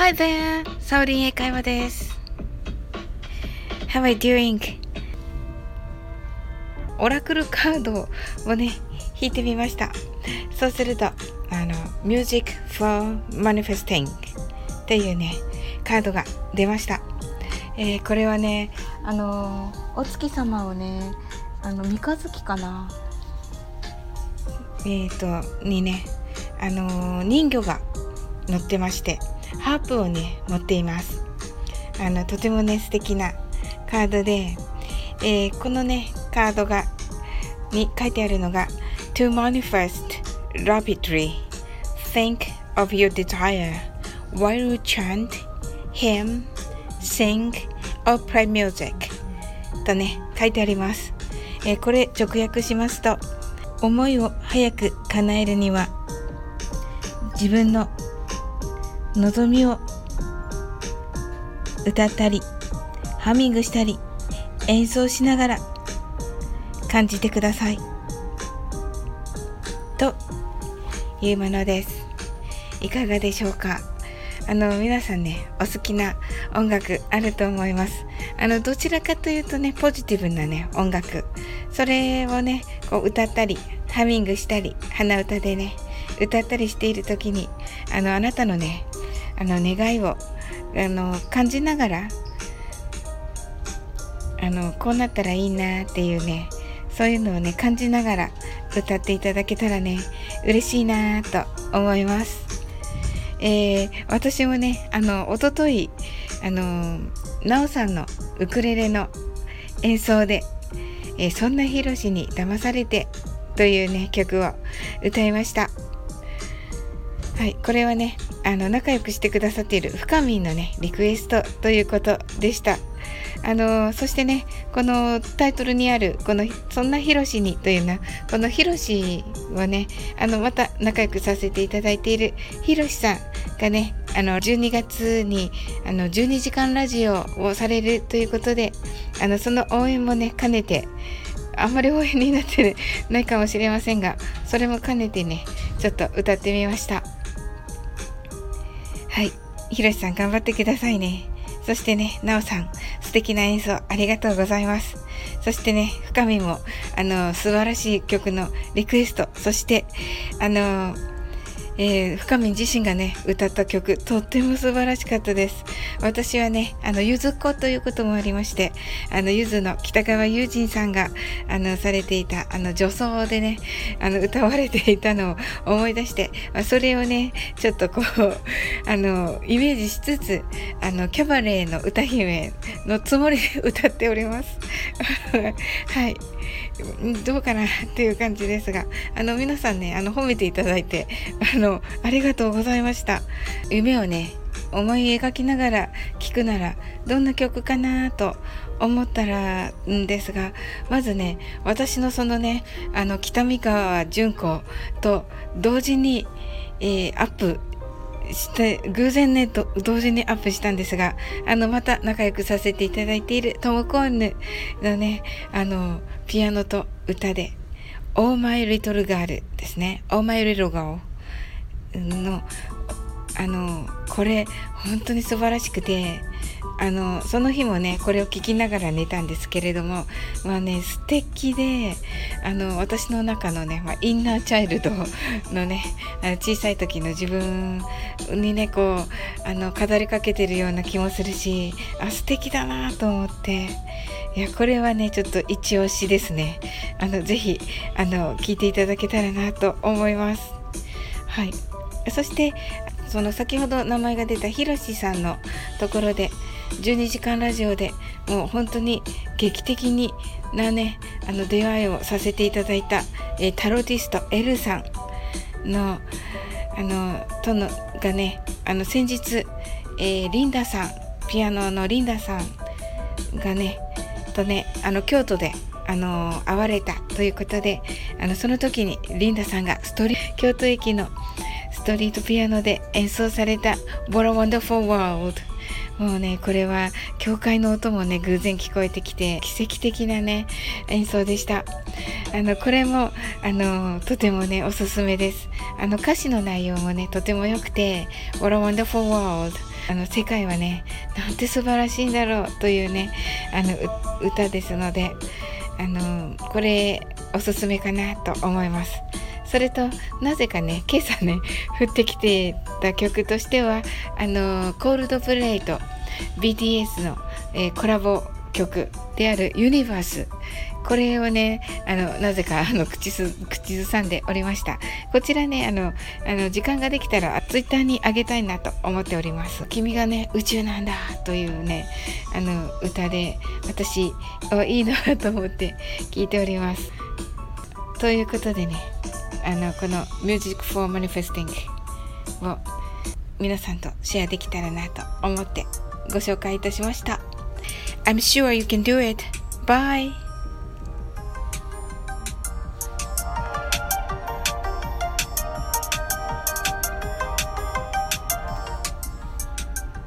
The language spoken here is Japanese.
Hi there! サオリン英会話です。How are you doing? オラクルカードをね、引いてみました。そうすると、あの、Music for Manifesting っていうね、カードが出ました。えー、これはね、あの、お月様をね、あの、三日月かなえっ、ー、と、にね、あの、人魚が乗ってまして、ハープをね持っています。あのとてもね素敵なカードで、えー、このねカードがに書いてあるのが To manifest rapidly think of your desire while you chant hymn sing or play music. とね書いてあります、えー、これ直訳しますと思いを早く叶えるには自分の望みを歌ったりハミングしたり演奏しながら感じてください。というものです。いかがでしょうか？あの皆さんねお好きな音楽あると思います。あのどちらかというとねポジティブなね音楽。それをねこう歌ったりハミングしたり鼻歌でね歌ったりしている時にあのあなたのねあの願いをあの感じながらあのこうなったらいいなっていうねそういうのをね感じながら歌っていただけたらね嬉しいなと思います。えー、私もねあの一昨日あのなおさんのウクレレの演奏で「えー、そんなひろしに騙されて」というね曲を歌いました。はい、これはねあの仲良くしてくださっている深みのねリクエストということでした。あのそしてねこのタイトルにあるこの「そんなひろしに」というのはこのひろしをねあのまた仲良くさせていただいているひろしさんがねあの12月にあの12時間ラジオをされるということであのその応援もね兼ねてあんまり応援になってないかもしれませんがそれも兼ねてねちょっと歌ってみました。ひろしさん頑張ってくださいね。そしてね、なおさん、素敵な演奏ありがとうございます。そしてね、深みも、あの、素晴らしい曲のリクエスト、そして、あの、えー、深見自身がね歌った曲とっても素晴らしかったです。私はねあのゆずっ子ということもありましてあのゆずの北川悠仁さんがあのされていたあの女装でねあの歌われていたのを思い出して、ま、それをねちょっとこうあのイメージしつつあのキャバレーの歌姫のつもりで歌っております。はい。どうかなっていう感じですがあの皆さんねあの褒めていただいてあのありがとうございました。夢をね思い描きながら聴くならどんな曲かなと思ったらんですがまずね私のそのねあの北見川純子と同時に、えー、アップして偶然ねと同時にアップしたんですがあのまた仲良くさせていただいているトムコーンヌのねあのピアノと歌で「Oh My Little Girl」ですね「Oh My Little Girl」のあのこれ本当に素晴らしくてあのその日もねこれを聞きながら寝たんですけれどもまあね素敵であの私の中のね、まあ、インナーチャイルドのね小さい時の自分にねこうあの語りかけてるような気もするしあ素敵だなと思って。いやこれはねちょっと一押しですね。あのぜひあの聞いていただけたらなと思います。はい。そしてその先ほど名前が出たひろしさんのところで12時間ラジオでもう本当に劇的になねあの出会いをさせていただいた、えー、タロティスト L さんのあのとのがねあの先日、えー、リンダさんピアノのリンダさんがねとねあの京都であの会われたということであのその時にリンダさんがストリ京都駅のストリートピアノで演奏された「What a Wonderful World」もうねこれは教会の音もね偶然聞こえてきて奇跡的なね演奏でした。あのこれもあのとてもねおすすめです。あの歌詞の内容もねとても良くて「What a Wonderful World」あの世界はねなんて素晴らしいんだろうというねあの歌ですのであのこれおすすめかなと思います。それとなぜかね今朝ね降ってきてた曲としてはあのコールドプレイと BTS の、えー、コラボ曲であるユニバースこれをね、あの、なぜか、あの、口す、口ずさんでおりました。こちらね、あの、あの、時間ができたら、ツイッターにあげたいなと思っております。君がね、宇宙なんだ、というね、あの、歌で、私、いいなと思って聞いております。ということでね、あの、この Music for Manifesting を皆さんとシェアできたらなと思ってご紹介いたしました。I'm sure you can do it. Bye!